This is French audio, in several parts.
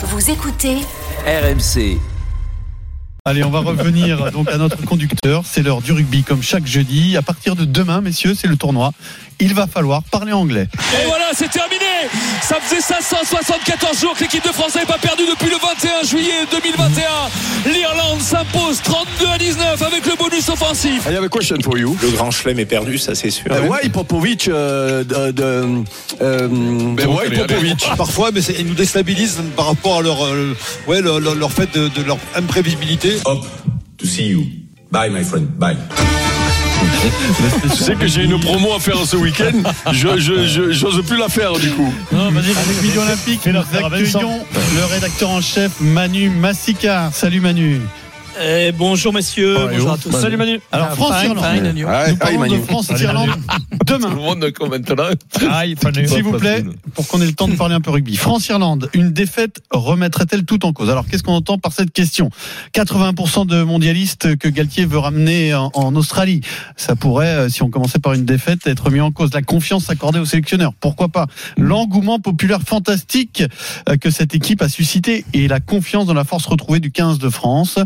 Vous écoutez RMC. Allez, on va revenir donc à notre conducteur. C'est l'heure du rugby comme chaque jeudi. À partir de demain, messieurs, c'est le tournoi. Il va falloir parler anglais. Et voilà, c'est terminé. Ça faisait 574 jours que l'équipe de France n'avait pas perdu depuis le 21 juillet 2021. L'Irlande s'impose 32 à 19 avec le bonus offensif. I have a question for you? Le grand chelem est perdu, ça c'est sûr. Uh, why Popovic euh, de, de, euh, why Popovic Parfois, mais ils nous déstabilisent par rapport à leur, euh, ouais, leur, leur- leur fait de, de leur imprévisibilité. Hop, to see you. Bye my friend, bye. Tu sais que j'ai une promo à faire ce week-end. Je, je, je- j'ose plus la faire du coup. Non, vas-y, avec Midi Olympique, nous accueillons le rédacteur en chef Manu Massicard. Salut Manu. Eh, bonjour messieurs, bonjour à tous. Salut Manu. Alors, France-Irlande. Nous parlons de France-Irlande demain. le monde maintenant. S'il vous plaît, pour qu'on ait le temps de parler un peu rugby. France-Irlande, une défaite remettrait-elle tout en cause? Alors, qu'est-ce qu'on entend par cette question? 80% de mondialistes que Galtier veut ramener en, en Australie. Ça pourrait, euh, si on commençait par une défaite, être mis en cause. La confiance accordée aux sélectionneurs, pourquoi pas? L'engouement populaire fantastique euh, que cette équipe a suscité et la confiance dans la force retrouvée du 15 de France,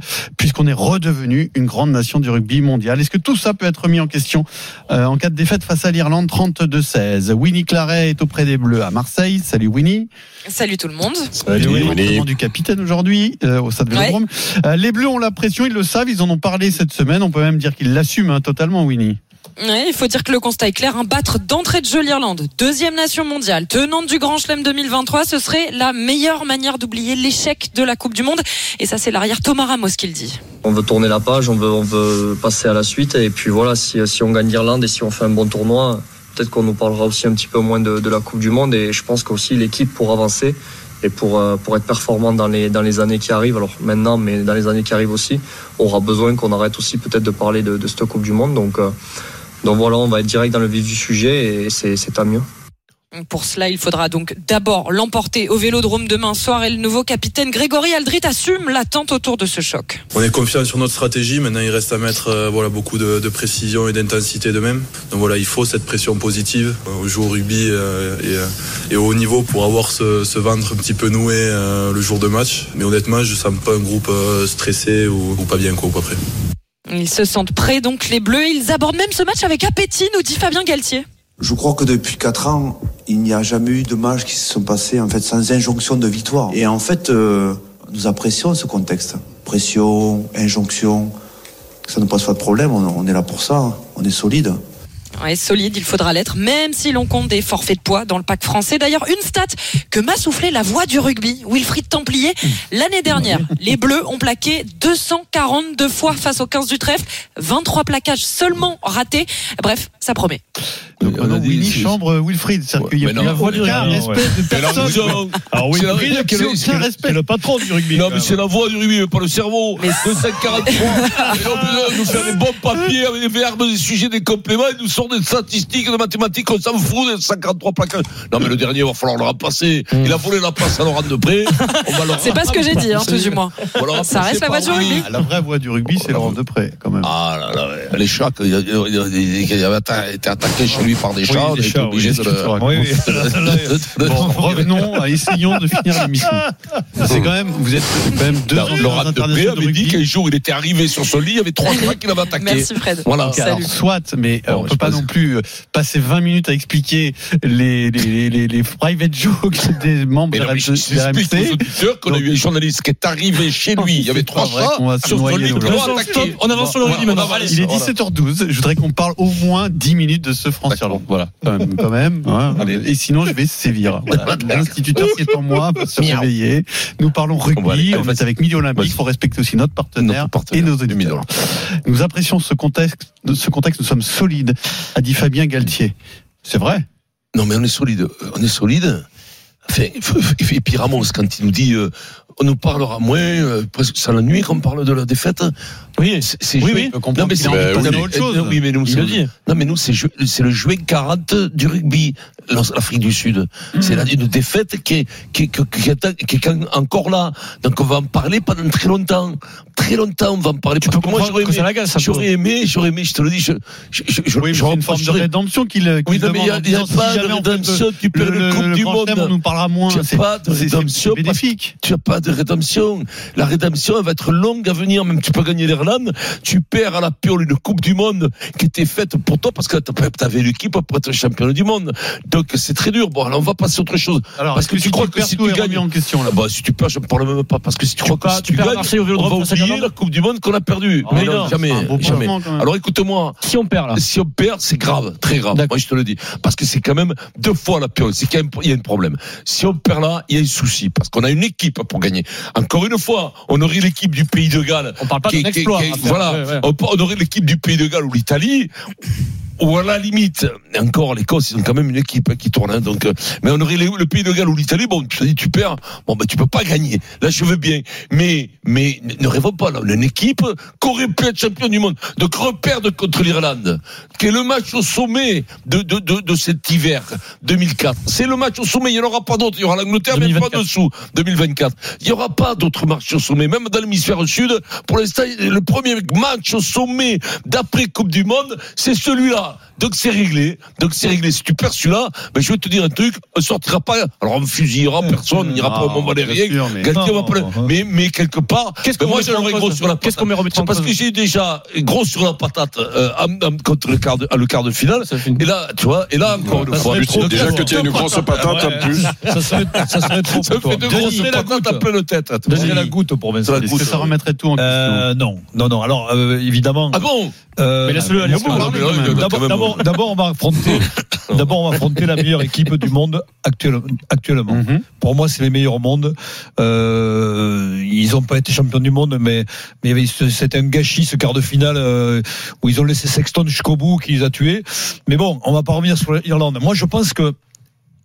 puisqu'on est redevenu une grande nation du rugby mondial. Est-ce que tout ça peut être mis en question euh, en cas de défaite face à l'Irlande 32-16 Winnie Claret est auprès des Bleus à Marseille. Salut Winnie. Salut tout le monde. Salut Winnie. du capitaine aujourd'hui euh, au stade Vélodrome. Euh, les Bleus ont la pression, ils le savent, ils en ont parlé cette semaine. On peut même dire qu'ils l'assument hein, totalement, Winnie. Il faut dire que le constat est clair. Un battre d'entrée de jeu l'Irlande, deuxième nation mondiale, tenante du Grand Chelem 2023, ce serait la meilleure manière d'oublier l'échec de la Coupe du Monde. Et ça, c'est l'arrière Thomas Ramos qui le dit. On veut tourner la page, on veut, on passer à la suite. Et puis voilà, si, on gagne l'Irlande et si on fait un bon tournoi, peut-être qu'on nous parlera aussi un petit peu moins de, la Coupe du Monde. Et je pense qu'aussi l'équipe pour avancer et pour, euh, être performant dans les, années qui arrivent, alors maintenant, mais dans les années qui arrivent aussi, aura besoin qu'on arrête aussi peut-être de parler de, de cette Coupe du Monde. Donc, euh, donc voilà, on va être direct dans le vif du sujet et c'est c'est tant mieux. Pour cela, il faudra donc d'abord l'emporter au Vélodrome demain soir et le nouveau capitaine Grégory Aldrit assume l'attente autour de ce choc. On est confiant sur notre stratégie. Maintenant, il reste à mettre euh, voilà, beaucoup de, de précision et d'intensité de même. Donc voilà, il faut cette pression positive. On joue au rugby euh, et, euh, et au haut niveau pour avoir ce, ce ventre un petit peu noué euh, le jour de match. Mais honnêtement, je sens pas un groupe euh, stressé ou, ou pas bien, quoi, ou pas prêt. Ils se sentent prêts, donc les Bleus. Ils abordent même ce match avec appétit, nous dit Fabien Galtier. Je crois que depuis 4 ans, il n'y a jamais eu de matchs qui se sont passés en fait sans injonction de victoire. Et en fait, euh, nous apprécions ce contexte. Pression, injonction, ça ne pose pas de problème. On, on est là pour ça. On est solide. Ouais, solide, il faudra l'être, même si l'on compte des forfaits de poids dans le pack français. D'ailleurs, une stat que m'a soufflé la voix du rugby, Wilfried Templier. L'année dernière, les Bleus ont plaqué 242 fois face au 15 du trèfle, 23 plaquages seulement ratés. Bref, ça promet. Winnie chambre Wilfried. C'est-à-dire qu'il y a mais plus non, la voix mais du non, rugby, ouais. respect de personne. Alors C'est la- Wilfried, c'est- aucun respect. le patron du rugby. Non, mais c'est la voix du rugby, mais pas le cerveau. Mais- 243. Et on peut nous faire des bons papiers avec des verbes, des sujets, des compléments. Ils nous sortent des statistiques, des mathématiques. On s'en fout des 53 plaquages. Non, mais le dernier, il va falloir le remplacer. Il a volé la passe à Laurent Depré. C'est pas ce que j'ai dit, hein, tout du moins. Ça reste la voix du rugby. Ah, La vraie voix du rugby, c'est Laurent Depré, quand même. Ah là là, les chats, il, avait été attaqué chez lui par des chats. on des chats, obligé oui, de ce le. Oui, oui. de- de- Bon, revenons, à- essayons de finir l'émission. C'est quand même, vous êtes quand même deux Laurent Depré internationaux de avait dit qu'un jour il était arrivé sur son lit, il y avait trois chats qu'il avait attaqués. Merci Fred. Voilà. Ok, alors, soit, mais euh, Bon, on je peut pas non plus euh, passer 20 minutes à expliquer les, les, les, les private jokes des membres de RMC. auditeurs qu'on a eu un journaliste qui est arrivé chez lui, il y avait trois chats sur son noyer lit, le- attaqué. on avance sur le rugby maintenant. Il est Voilà. 17h12. Je voudrais qu'on parle au moins 10 minutes de ce Voilà, quand même. Quand même hein. Et sinon, je vais sévir. Voilà. L'instituteur qui est en moi va se réveiller. Nous parlons On va aller- rugby. On est avec Midi Olympique. Il faut respecter aussi notre partenaire, Notre partenaire et nos auditeurs. Nous apprécions ce contexte. De ce contexte, nous sommes solides, a dit Fabien Galtier. C'est vrai. Non, mais on est solide. On est solide. Enfin, et puis Ramos, quand il nous dit, euh, on nous parlera moins, euh, presque ça la nuit qu'on parle de la défaite. Oui, c'est Oui, oui, Non, mais c'est oui, autre chose. euh, Oui, mais nous, c'est- le dit. Non, mais nous, c'est ju- c'est le juin 40 du rugby, l'Afrique du Sud. C'est là une défaite qui est, qui, est- qui, qui est, qui est encore là. Donc, on va en parler pendant très longtemps. Très longtemps, on va en parler. Tu peux moi, j'aurais aimé, j'aurais aimé, j'aurais aimé, je te le dis, je, je, je, je, Oui, une forme de rédemption qu'il qu'il Oui, non, mais il y a- y pas de rédemption, tu perds le, Coupe du Monde. On nous parlera moins. Tu as C'est- pas de rédemption tu as pas de rédemption. La rédemption, elle va être longue à venir. Même tu peux gagner Tu perds à la piole une Coupe du Monde qui était faite pour toi parce que tu avais l'équipe pour être champion du monde. Donc c'est très dur. Bon, alors on va passer à autre chose. Alors, parce que, que tu si crois tu que si tu gagnes. en question, là. Ah bah, si tu perds, je ne parle même pas. Parce que si tu, crois perds- que si tu tu perds à gagnes, Marseille on va oublier la Coupe du Monde qu'on a perdue. Ah, Mais non, non, jamais. jamais. quand même. Alors écoute-moi. Si on perd là. Si on perd, c'est grave, très grave. Moi, je te le dis. Parce que c'est quand même deux fois la piole. C'est a un- il y a un problème. Si on perd là, il y a un souci. Parce qu'on a une équipe pour gagner. Encore une fois, on aurait l'équipe du pays de Galles. On parle pas d'un qui- exploit. voilà. Ouais, ouais. On, on aurait l'équipe du pays de Galles ou l'Italie. Ou à la limite, encore l'Écosse, ils ont quand même une équipe hein, qui tourne. hein, donc, euh, mais on aurait les- le pays de Galles ou l'Italie. Bon, tu te dis, tu perds. Bon, ben tu peux pas gagner. Là, je veux bien. Mais, mais ne rêvons pas. Là, on a une équipe qui aurait pu être champion du monde. Donc reperdre contre l'Irlande, qui est le match au sommet de, de, de, de cet hiver 2004. C'est le match au sommet. Il n'y en aura pas d'autre. Il y aura l'Angleterre, mais pas 2024. dessous. 2024. Il n'y aura pas d'autres matchs au sommet. Même dans l'hémisphère sud, pour l'instant, le premier match au sommet d'après Coupe du Monde, c'est celui-là. Donc c'est réglé. Donc c'est réglé. Si tu perds celui-là, ben, je vais te dire un truc, on sortira pas. Alors on fusillera personne, on n'ira pas au Valérien. bien sûr, mais- quelque part, Qu'est-ce ben, qu'on moi remettra j'en aurais en gros sur la Qu'est-ce qu'on met remettre parce que j'ai déjà gros sur la patate euh, contre le quart de, le quart de finale. Et là, tu vois, et là encore une Ça fois. Déjà que tu as une grosse patate en plus. Ça serait, ça serait trop Ça fait toi. de grosses patates à pleine tête. Denis. la goutte pour Vincent. Ça remettrait tout en question Euh, non, non, non. Alors, euh, évidemment. Ah bon? Euh, laisse-le aller, d'abord, on va affronter, d'abord, on va affronter la meilleure équipe du monde actuel- actuellement. Mhm. Pour moi, c'est les meilleurs au monde. Euh, ils n'ont pas été champions du monde, mais, mais c'était un gâchis ce quart de finale euh, où ils ont laissé Sexton jusqu'au bout, qui les a tués. Mais bon, on va pas revenir sur l'Irlande. Moi, je pense que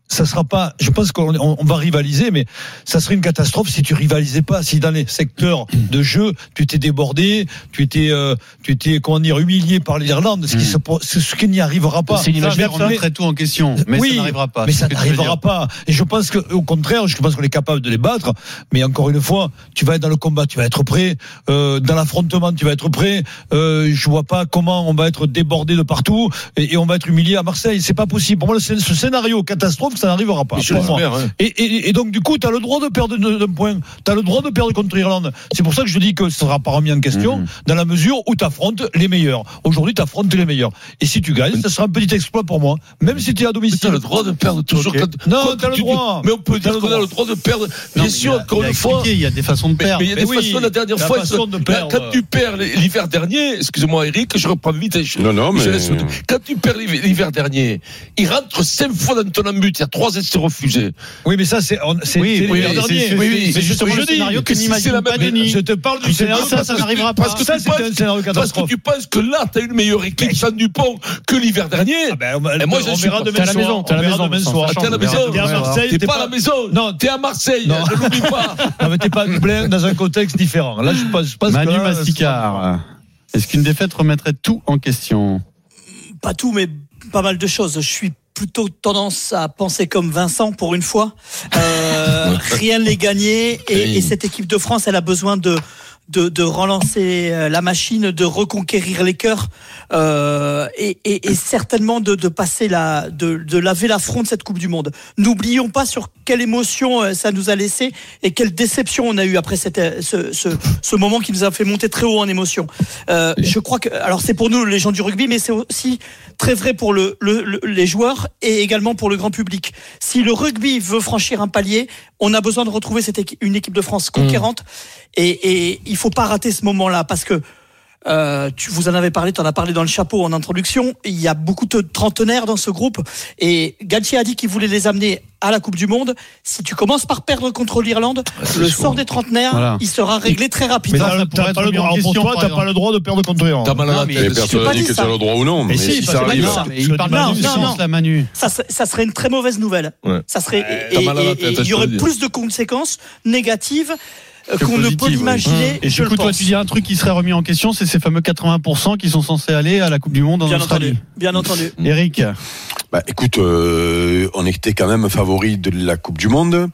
ça sera pas. Je pense qu'on on- on va rivaliser, mais ça serait une catastrophe si tu rivalisais pas. Si dans les secteurs de jeu, tu étais débordé, tu étais, euh, tu étais comment dire humilié par l'Irlande, ce qui se, c'est ce qui n'y arrivera pas. C'est une image Ça, on remettrait tout en question, mais Oui, ça n'arrivera pas. mais ça n'arrivera pas. Et je pense que, au contraire, je pense qu'on est capable de les battre. Mais encore une fois, tu vas être dans le combat, tu vas être prêt. Euh, dans l'affrontement, tu vas être prêt. Euh, je vois pas comment on va être débordé de partout et, et on va être humilié à Marseille. C'est pas possible. Pour moi, ce scénario catastrophe, ça n'arrivera pas. Pour moi. hein. Et, et, et donc, du coup, tu as le droit de perdre d'un point. Tu as le droit de perdre contre l'Irlande. C'est pour ça que je dis que ça sera pas remis en question, Mhm. dans la mesure où tu affrontes les meilleurs. Aujourd'hui, tu affrontes les meilleurs. Et si tu gagnes, ça sera un petit exploit pour moi. Même si tu es à domicile. t'as le droit de perdre toujours quand. Non, quand t'as le tu- droit. Mais on peut dire qu'on a le droit de perdre. Bien sûr, encore une fois. expliqué, il y a des façons de perdre. mais il y a des oui, façons, la dernière la fois, de perdre. quand tu perds l'hiver dernier, excusez-moi Eric, je reprends vite. je- Non, non, je mais- laisse- Quand tu perds l'hiver l'hiver dernier, il rentre cinq fois dans ton but, a trois essais refusés. Oui, mais ça, c'est c'est- Oui, c'est c'est- dernier. c'est- Oui, c'est c'est justement le que je dis. scénario que n'imagine c'est pas Denis. Je te parle du scénario ça, ça n'arrivera pas. Parce que ça, penses- un scénario Parce que tu penses que là, t'as une meilleure équipe sans Dupont que l'hiver dernier. Ah ben, moi, je suis T'es à la maison, On t'es à la maison. T'es à la maison. T'es à Marseille, T'es pas à la maison. Non. T'es à Marseille. Non. Ne l'oublie pas. Non, mais t'es pas dans un contexte différent. Là, je que Manu Masticard. Est-ce qu'une défaite remettrait tout en question? Pas tout, mais pas mal de choses. Je suis plutôt tendance à penser comme Vincent pour une fois. Euh, rien n'est gagné et, et cette équipe de France, elle a besoin de de, de relancer euh, la machine, de reconquérir les cœurs euh, et, et, et certainement de, de passer la, de, de laver la front de cette Coupe du Monde. N'oublions pas sur quelle émotion euh, ça nous a laissé et quelle déception on a eu après cette, euh, ce, ce, ce moment qui nous a fait monter très haut en émotion. Euh, je crois que, alors c'est pour nous les gens du rugby, mais c'est aussi très vrai pour le, le- le- les joueurs et également pour le grand public. Si le rugby veut franchir un palier, on a besoin de retrouver cette une équipe de France conquérante et, et il faut pas rater ce moment-là parce que euh, tu vous en avez parlé, tu en as parlé dans le chapeau en introduction. Il y a beaucoup de trentenaires dans ce groupe et Galtier a dit qu'il voulait les amener à la Coupe du Monde. Si tu commences par perdre contre l'Irlande, le sort des trentenaires, Voilà. il sera réglé très Mais rapidement. ça t'as t'as pas le droit. Question, toi, t'as pas le droit de perdre contre l'Irlande. T'as mal à la mais- tête. Personne n'a dit que ça. tu as le droit ou non. Mais si, ça arrive. Non, mais il parle Non, non, du non. sens, la Manu. ça, serait- ça serait une très mauvaise nouvelle. Ouais. Ça serait t'as il y aurait plus de conséquences négatives qu'on ne peut oui. l'imaginer. Et je du le toi, pense. tu dis un truc qui serait remis en question, c'est ces fameux 80% qui sont censés aller à la Coupe du Monde en Bien Australie. entendu, bien entendu. Eric, Bah, écoute, euh, on était quand même favori de la Coupe du Monde.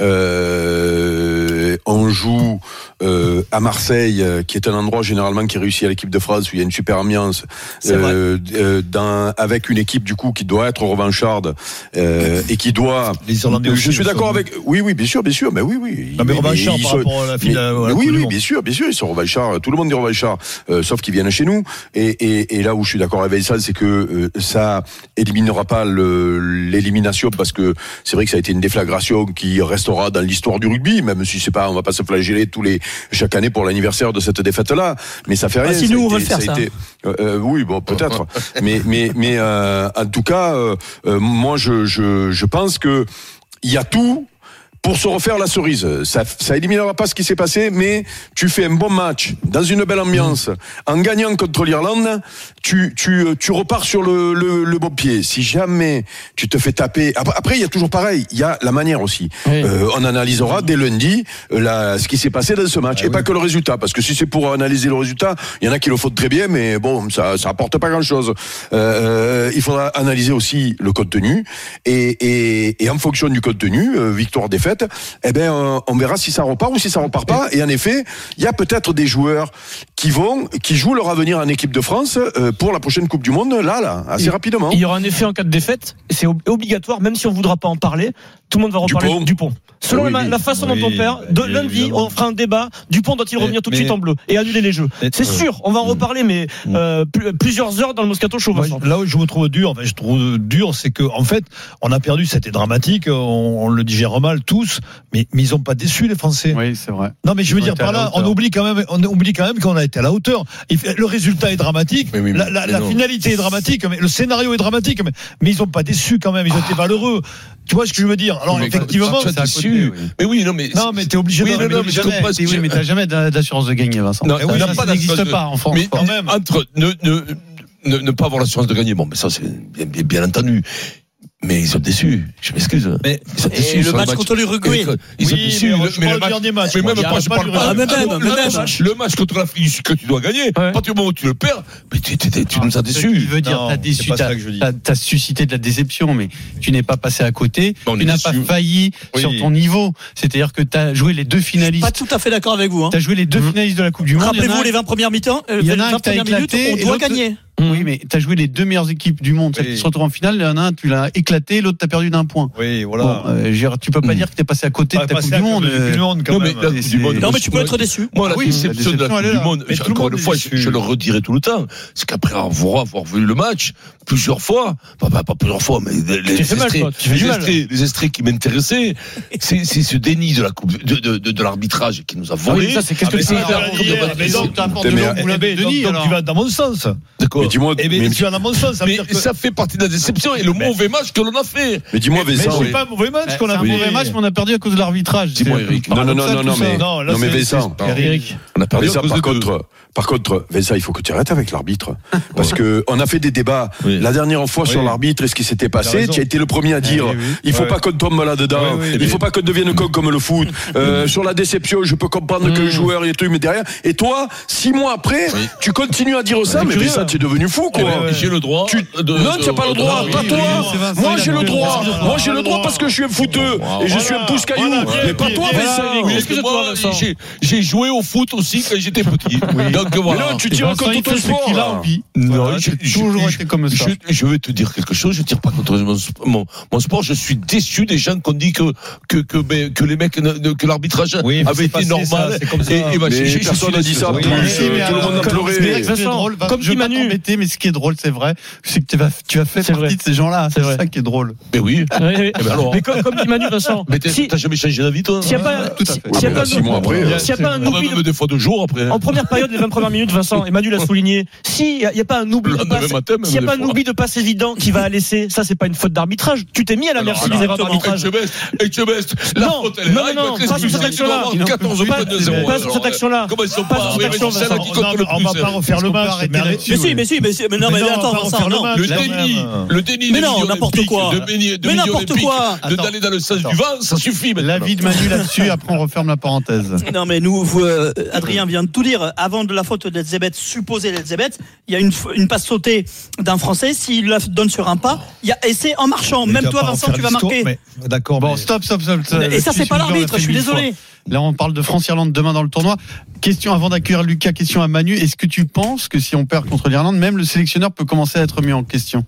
Euh, on joue euh, à Marseille, euh, qui est un endroit généralement qui réussit à l'équipe de France, où il y a une super ambiance, euh, euh, dans, avec une équipe du coup qui doit être revancharde euh, et qui doit. Les Irlandais aussi je suis d'accord avec. Oui, oui, bien sûr, bien sûr, mais oui, oui. Non, mais revanchards par sont- rapport à la finale, mais- à la mais Coupe oui, oui, bien sûr, bien sûr, ils sont revanchards. Tout le monde est revanchard, euh, sauf qu'ils viennent chez nous. Et, et, et là où je suis d'accord avec Vincent, c'est que euh, ça éliminera pas l'élimination parce que c'est vrai que ça a été une déflagration qui restera dans l'histoire du rugby, même si c'est pas, on va pas se flageller tous les chaque année pour l'anniversaire de cette défaite-là. Mais ça fait Ah, rien. si ça nous, on le faire, ça. été- euh, euh, oui, bon, peut-être. mais mais mais euh, en tout cas, euh, moi je je je pense que il y a tout pour se refaire la cerise. Ça, ça éliminera pas ce qui s'est passé, mais tu fais un bon match dans une belle ambiance, en gagnant contre l'Irlande, tu, tu, tu repars sur le, le, le bon pied. Si jamais tu te fais taper, après, il y a toujours pareil, il y a la manière aussi. Euh, on analysera dès lundi euh, la, ce qui s'est passé dans ce match, et pas que le résultat, parce que si c'est pour analyser le résultat, il y en a qui le font très bien, mais bon, ça, ça apporte pas grand-chose. Euh, il faudra analyser aussi le contenu, et, et, et en fonction du contenu, euh, victoire défaite, eh ben euh, on verra si ça repart ou si ça repart pas. Et en effet, il y a peut-être des joueurs qui vont, qui jouent leur avenir en équipe de France euh, pour la prochaine Coupe du Monde, là, là, assez Il- rapidement. Il y aura un effet en cas de défaite. C'est ob- obligatoire, même si on voudra pas en parler. Tout le monde va en Dupont. Dupont. Selon Oui, la, façon dont on perd, de oui, lundi, évidemment. on fera un débat. Dupont doit-il revenir tout de suite en bleu et annuler les jeux? C'est ouais. sûr, on va en reparler, mais euh, pl- plusieurs heures dans le Moscato Show. Moi, là où je me trouve dur, enfin, je trouve dur, c'est que en fait, on a perdu, c'était dramatique, on, on le digère mal tous, mais, mais ils ont pas déçu les Français. oui, c'est vrai. Non, mais je veux dire par là, on oublie quand même, on oublie quand même qu'on a été à la hauteur. Le résultat est dramatique, Mais oui, mais- la, la- mais la non. finalité est dramatique, mais le scénario est dramatique, mais, mais ils ont pas déçu quand même, ils ont été valeureux. Tu vois ce que je veux dire? Alors Mais effectivement, tu déçu. côté. Mais oui, non, mais. Non, mais t'es obligé Oui, de. non, non, mais Oui, mais t'as jamais d'a- d'assurance de gagner, Vincent. Non, Eh oui, on n'a ça, n'existe pas en France. Mais quand même. entre ne, ne, ne, ne pas avoir l'assurance de gagner, bon, mais ça, c'est bien, bien, bien entendu. Mais ils sont déçus. Je m'excuse. Mais- ils sont déçus le match contre l'Uruguay. Ils sont Oui, déçus. mais Le- mais match- dernier match. Mais même pas, je parle pas. Ah, même, même, le, match, le match contre l'Afrique que tu dois gagner. À partir du moment où tu le perds, mais tu, tu, tu, tu nous as déçus. qui veut dire, t'as déçu, t'as, suscité de la déception, mais tu n'es pas passé à côté. On tu n'as pas failli Oui. sur ton niveau. C'est-à-dire que t'as joué les deux finalistes. Pas tout à fait d'accord avec vous. Hein. T'as joué les deux finalistes de la Coupe du Monde. Rappelez-vous les 20 premières mi-temps, euh, les a un 20 que t'as premières minutes, on et doit gagner. Oui, mais t'as joué les deux meilleures équipes du monde. Celles Oui. qui se en finale, il y en a un, tu l'as éclaté, l'autre t'as perdu d'un point. Oui, voilà. Bon, euh, tu peux pas Mm. dire que t'es passé à côté de ta Coupe du la Monde. Coupe du Monde, quand Non, mais même. la Coupe du Monde. Non, mais tu peux être déçu. Moi, la Ah oui, déception la de la Coupe du là. Monde, Mais tout le encore monde une fois, je, le redirai tout le temps, c'est qu'après avoir voir- vu le match plusieurs fois, pas, pas, pas plusieurs fois, mais les, les extraits, tu qui m'intéressaient, c'est ce déni de la coupe l'arbitrage qui nous a Ah volé. mais ça, c'est qu'est-ce que c'est donc, tu vas dans mon sens. D'accord. Mais dis-moi, Eh mais, tu dans mon sens, ça veut Mais dire que. ça fait partie de la déception et le mauvais match que l'on a fait. mais dis-moi, Mais Vincent. c'est pas un mauvais match C'est qu'on a un fait. mauvais match, mais on a perdu à cause de l'arbitrage. Dis-moi, Eric. Non, non, non, non, non, mais, Non, mais Vincent. Eric. On a perdu à cause par de contre, par contre, Vincent, il faut que tu arrêtes avec l'arbitre. Parce que on a fait des débats Oui. la dernière fois sur Oui. l'arbitre et ce qui s'était passé. Tu as été le premier à dire, oui, oui. il faut pas qu'on tombe là-dedans. Oui, oui, il mais- faut pas qu'on devienne con comme le foot. Euh, sur la déception, je peux comprendre que le joueur et tout, mais derrière. Et toi, six mois après, Oui. tu continues à dire ça, mais. Vincent, tu es devenu fou, quoi. Eh ben, J'ai le droit. Tu- de- non, tu n'as pas le droit, pas oui, toi. oui, c'est Vincent, Moi, j'ai le droit. Moi, j'ai le droit parce que je suis un footeux et je suis un pouce caillou. Voilà, bien, Mais pas toi. Vincent. J'ai- joué au foot aussi quand j'étais petit. Donc voilà. non, tu tires contre ton sport. a envie. Non, j'ai je- toujours je- été comme ça. Je, vais te dire quelque chose, je tire pas contre mon, mon, mon sport, je suis déçu des gens qui ont dit que, que, que, ben, que les mecs, que l'arbitrage avait été normal. ça, c'est comme ça. Et, et ben, Mais je- je- je personne n'a dit ça en déçu. plus. Oui, mais euh, tout le monde a pleuré. comme dit pas Manu. Mais ce qui est drôle, c'est vrai, c'est que tu vas- tu as fait partie vrai. de ces gens-là. C'est ça qui est drôle. Mais oui. Oui, oui. Eh ben alors. Mais comme, comme dit Manu Vincent, Mais t'es- si- t'as jamais changé d'avis, toi s'il n'y a pas, tout à si- fait. s'il y a pas un- après, s'il y a pas un Ah, oubli même de- des fois deux jours après. en première période, les 20 premières minutes, Vincent, et Manu l'a souligné, s'il n'y a, a pas un oubli de lendemain passe, s'il n'y a des pas un oubli de passe évident qui va à laisser, ça c'est pas une faute d'arbitrage. Tu t'es mis à la merci des erreurs d'arbitrage. Et tu best. La Non, faute, elle est non, là, non, non, pas sur cette action-là. avoir 14 Pas- pas sur cette action-là. Comment ils sont Pas pas On va- le on va plus. pas refaire le match. arrêter mais arrête- Mais si, si, mais, non, mais, non, attends, Vincent, le. Le déni, le déni Mais non, n'importe quoi. de de Mais n'importe quoi. de d'aller dans le sens Attends. du vent, ça suffit. maintenant. L'avis de Manu là-dessus, après on referme la parenthèse. Non mais nous, vous, euh, Adrien vient de tout dire. Avant de la faute d'Elzebeth, supposée d'Elzebeth, il y a une, passe sautée d'un Français. S'il la donne sur un pas, il y a essai en marchant. Même toi, Vincent, tu vas marquer. D'accord. Bon, stop, stop, stop. Et ça, c'est pas l'arbitre. Je suis désolé. Là, on parle de France-Irlande demain dans le tournoi. Question avant d'accueillir Lucas, question à Manu. Est-ce que tu penses que si on perd contre l'Irlande, même le sélectionneur peut commencer à être mis en question?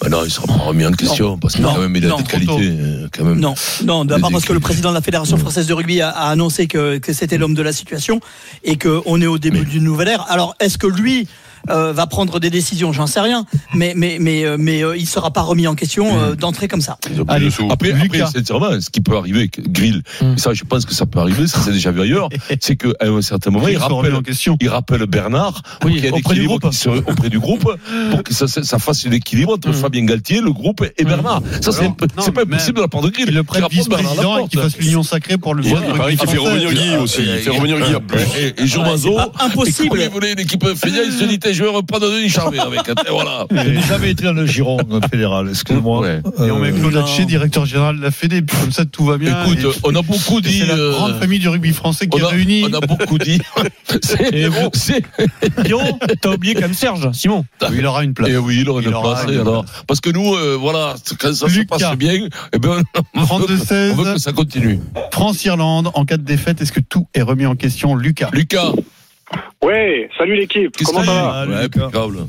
Bah non, il sera pas remis en question parce qu'il a Non. quand même il a Non, euh, Quand même. Non, non, d'abord parce que le président de la Fédération française de rugby a, a annoncé que, que c'était l'homme de la situation et qu'on est au début d'une nouvelle ère. Alors, est-ce que lui euh, va prendre des décisions J'en sais rien, mais mais mais euh, mais euh, il sera pas remis en question euh, d'entrée comme ça. Allez. Après, après, sincèrement, ce qui peut arriver, Grill, et ça, je pense que ça peut arriver, ça s'est déjà vu ailleurs, c'est qu'à un certain moment, il rappelle, en question. il rappelle Bernard Oui, qu'il y ait un auprès du équilibre groupe. qui se- auprès du groupe, pour que ça, fasse l'équilibre entre Fabien Galtier, le groupe et Bernard. Ça, c'est pas impossible de la part de Grill. Il le vice-président et qu'il fasse l'union sacrée pour le Il vote. fait revenir Guy aussi. Il fait revenir Guy. Et, pas impossible. il voulait une équipe il se dit, Je vais reprendre Denis Charvet avec. Voilà. Je n'ai jamais été dans le giron fédéral, excuse-moi. Ouais. Et on met Claude. Haché, directeur général de la Fédé, puis comme ça tout va bien. Écoute, Et on a beaucoup dit. c'est la euh, grande famille du rugby français qui est réunie. on a beaucoup dit. C'est- Et bon. c'est- Pierrot, t'as oublié quand même Serge, Simon. Il aura une place. Et oui, il aurait Il une aura place. une alors. Parce que nous, euh, voilà, quand ça Lucas. se passe bien, eh ben, on veut, 32-16. on veut que ça continue. France-Irlande, en cas de défaite, est-ce que tout est remis en question Lucas? Lucas, Ouais, salut l'équipe. Comment ça va Ah, Ouais.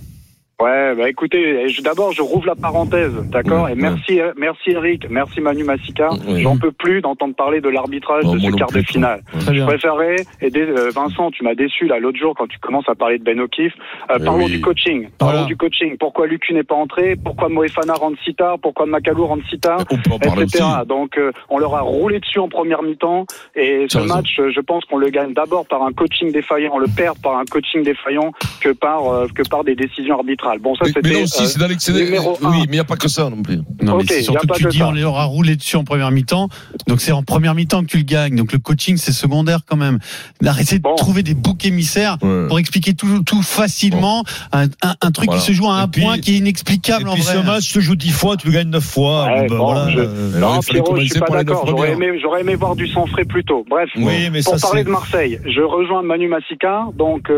Ouais, bah écoutez, je- d'abord je rouvre la parenthèse, d'accord Ouais, Et merci, euh, merci Eric, merci Manu Massika. Ouais. J'en peux plus d'entendre parler de l'arbitrage Oh, de ce quart de finale. Je bien. préférerais aider euh, Vincent. Tu m'as déçu là l'autre jour quand tu commences à parler de Ben O'Keefe. Euh, Eh parlons oui. du coaching. Parlons Voilà. du coaching. Pourquoi Lucu n'est pas entré? Pourquoi Moefana rentre si tard? Pourquoi Makalou rentre si tard? Etc. Donc euh, on leur a roulé dessus en première mi-temps et ce raison. match, euh, je pense qu'on le gagne d'abord par un coaching défaillant, on le perd par un coaching défaillant que par euh, que par des décisions arbitrales. Bon ça Mais, mais euh, c'est numéro Oui, mais il n'y a pas que ça non plus. Non, Ok, mais c'est surtout pas que tu dis ça. on leur a roulé dessus en première mi-temps. Donc c'est en première mi-temps que tu le gagnes. Donc le coaching c'est secondaire quand même. Arrêtez Bon. de trouver des boucs émissaires Ouais. pour expliquer tout, tout facilement. Un, un- un truc Voilà. qui se joue à un Et puis- point qui est Et inexplicable en puis vrai. ce match se joue 10 fois, tu le gagnes 9 fois. Ouais, ben bon, voilà, je- euh, Alors, non, il fallait Pierrot, je suis pas les d'accord. J'aurais aimé, j'aurais aimé voir du sang frais plus tôt. Bref, Oui, mais pour ça, parler de Marseille, je rejoins Manu Massika. Donc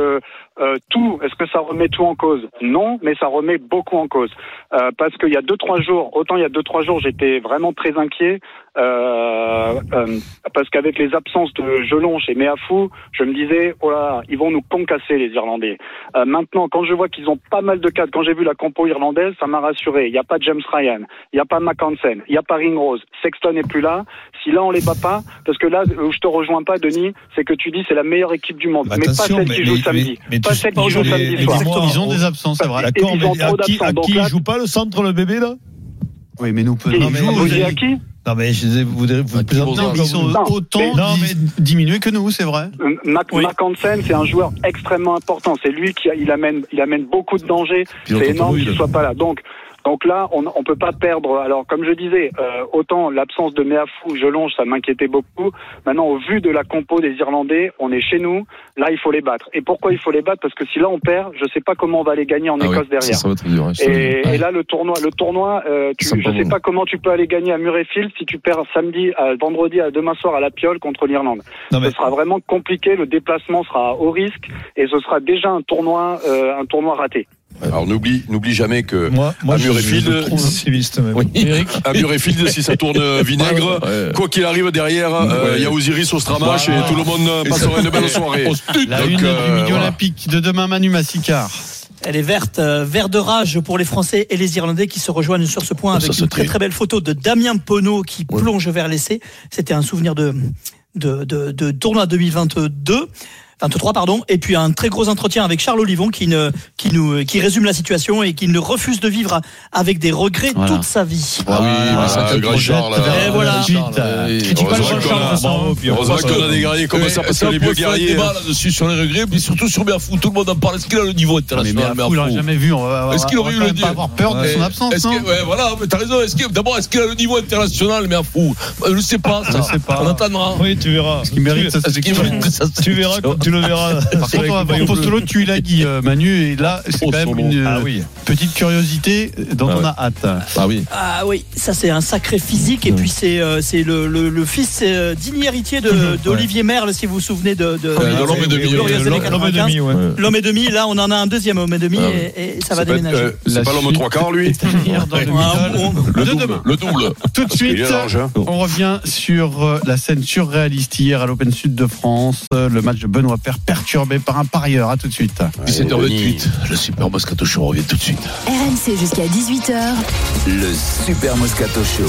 euh, tout, est-ce que ça remet tout en cause? Non, mais ça remet beaucoup en cause. Euh, parce qu'il y a deux trois jours, autant il y a deux trois jours, j'étais vraiment très inquiet. Euh, euh, parce qu'avec les absences de Gelonche et Meafou, je me disais, oh là, ils vont nous concasser les Irlandais. Euh, maintenant, quand je vois qu'ils ont pas mal de cadres, quand j'ai vu la compo irlandaise, ça m'a rassuré. Il n'y a pas James Ryan, il n'y a pas McCansen, il n'y a pas Ringrose, Sexton n'est plus là. Si là on les bat pas, parce que là où je te rejoins pas, Denis, c'est que tu dis c'est la meilleure équipe du monde, Bah, mais pas celle mais- qui joue mais- samedi, mais- mais pas celle qui joue samedi soir. Ils ont des absences, c'est vrai. D'accord, ils ont mais à trop qui, à qui là- joue pas le centre, le bébé, là? Oui, mais nous peut. Non, mais à qui? Non, mais je disais, vous, vous Ah, plaisantez Thibaut Non, mais ils sont Non, autant mais- Non, dis- diminués que nous, c'est vrai. Mac, Oui. Mac Hansen, c'est un joueur extrêmement important. C'est lui qui il amène, il amène beaucoup de dangers. C'est énorme qu'il soit pas là. Donc, donc là, on on peut pas perdre. Alors, comme je disais, euh, autant l'absence de Meafou, Jelonge, ça m'inquiétait beaucoup. Maintenant, au vu de la compo des Irlandais, on est chez nous. Là, il faut les battre. Et pourquoi il faut les battre? Parce que si là on perd, je sais pas comment on va les gagner en Ah Écosse oui, derrière. Ça, ça va être dur. hein. Et, Ouais. et là, le tournoi, le tournoi, euh, tu, je sais parle. pas comment tu peux aller gagner à Murrayfield si tu perds samedi, à, vendredi, à demain soir à la Piole contre l'Irlande. Mais- Ce sera vraiment compliqué. Le déplacement sera au risque et ce sera déjà un tournoi, euh, un tournoi raté. Alors n'oublie, n'oublie jamais que Moi, moi le trouve optimiste, même. Oui. à Murrayfield, si ça tourne vinaigre, Ouais. quoi qu'il arrive derrière, euh, il y a Osiris Ostramache et tout le monde passera une belle soirée. La Donc, une euh, du midi voilà. olympique de demain, Manu Massicard. Elle est verte, euh, vert de rage pour les Français et les Irlandais qui se rejoignent sur ce point Oh, avec une très très- très belle photo de Damien Penaud qui Ouais. plonge vers l'essai. C'était un souvenir de, de, de, de tournoi 2022. 23 pardon et puis un très gros entretien avec Charles Olivon qui ne qui nous qui résume la situation et qui ne refuse de vivre avec des regrets Voilà. toute sa vie. Ah oui, Voilà. mais ça, Euh, grand projette Charles. vers- euh, Et voilà. la. Critique pas le Charles. Heureusement qu'on a des guerriers comme ça parce que les vieux un guerriers. débat là-dessus sur les regrets, mais surtout sur Biafou. Tout le monde en parle. Est-ce qu'il a le niveau international, Merfou, il l'aurait Biafou jamais vu. On Est-ce qu'il on aurait eu le pas avoir peur de son absence, Est-ce non que, ouais, voilà, mais t'as raison. Est-ce que, d'abord, est-ce qu'il a le niveau international, Biafou Je ne sais pas, ça. On attendra. Oui, tu verras. Parce qu'il mérite sa Est-ce qu'il sélection. mérite que ça se Tu verras quand tu le verras. Par contre, on va voir Postolo Tuilagi, euh, Manu, et là, c'est quand même Postolo. une Ah euh, oui. petite curiosité dont Ah on a hâte. Ah oui. Ah oui, ça c'est un sacré physique et puis c'est euh, c'est le, le, le fils euh, digne héritier de- d'Olivier Merle si vous vous souvenez de, de l'homme et demi, L'homme et 95. demi, ouais. L'homme et demi, là on en a un deuxième homme et demi Ah et, et ça va déménager. euh, La C'est pas l'homme suite trois quarts, lui le Ah, double. Le double. Tout de suite, hein. on revient sur euh, la scène surréaliste hier à l'Open Sud de France. Euh, Le match de Benoît Père perturbé par un parieur. À tout de suite. 17h28. Le super Moscato Show revient tout de suite. RMC jusqu'à 18h. Le Super Moscato Show.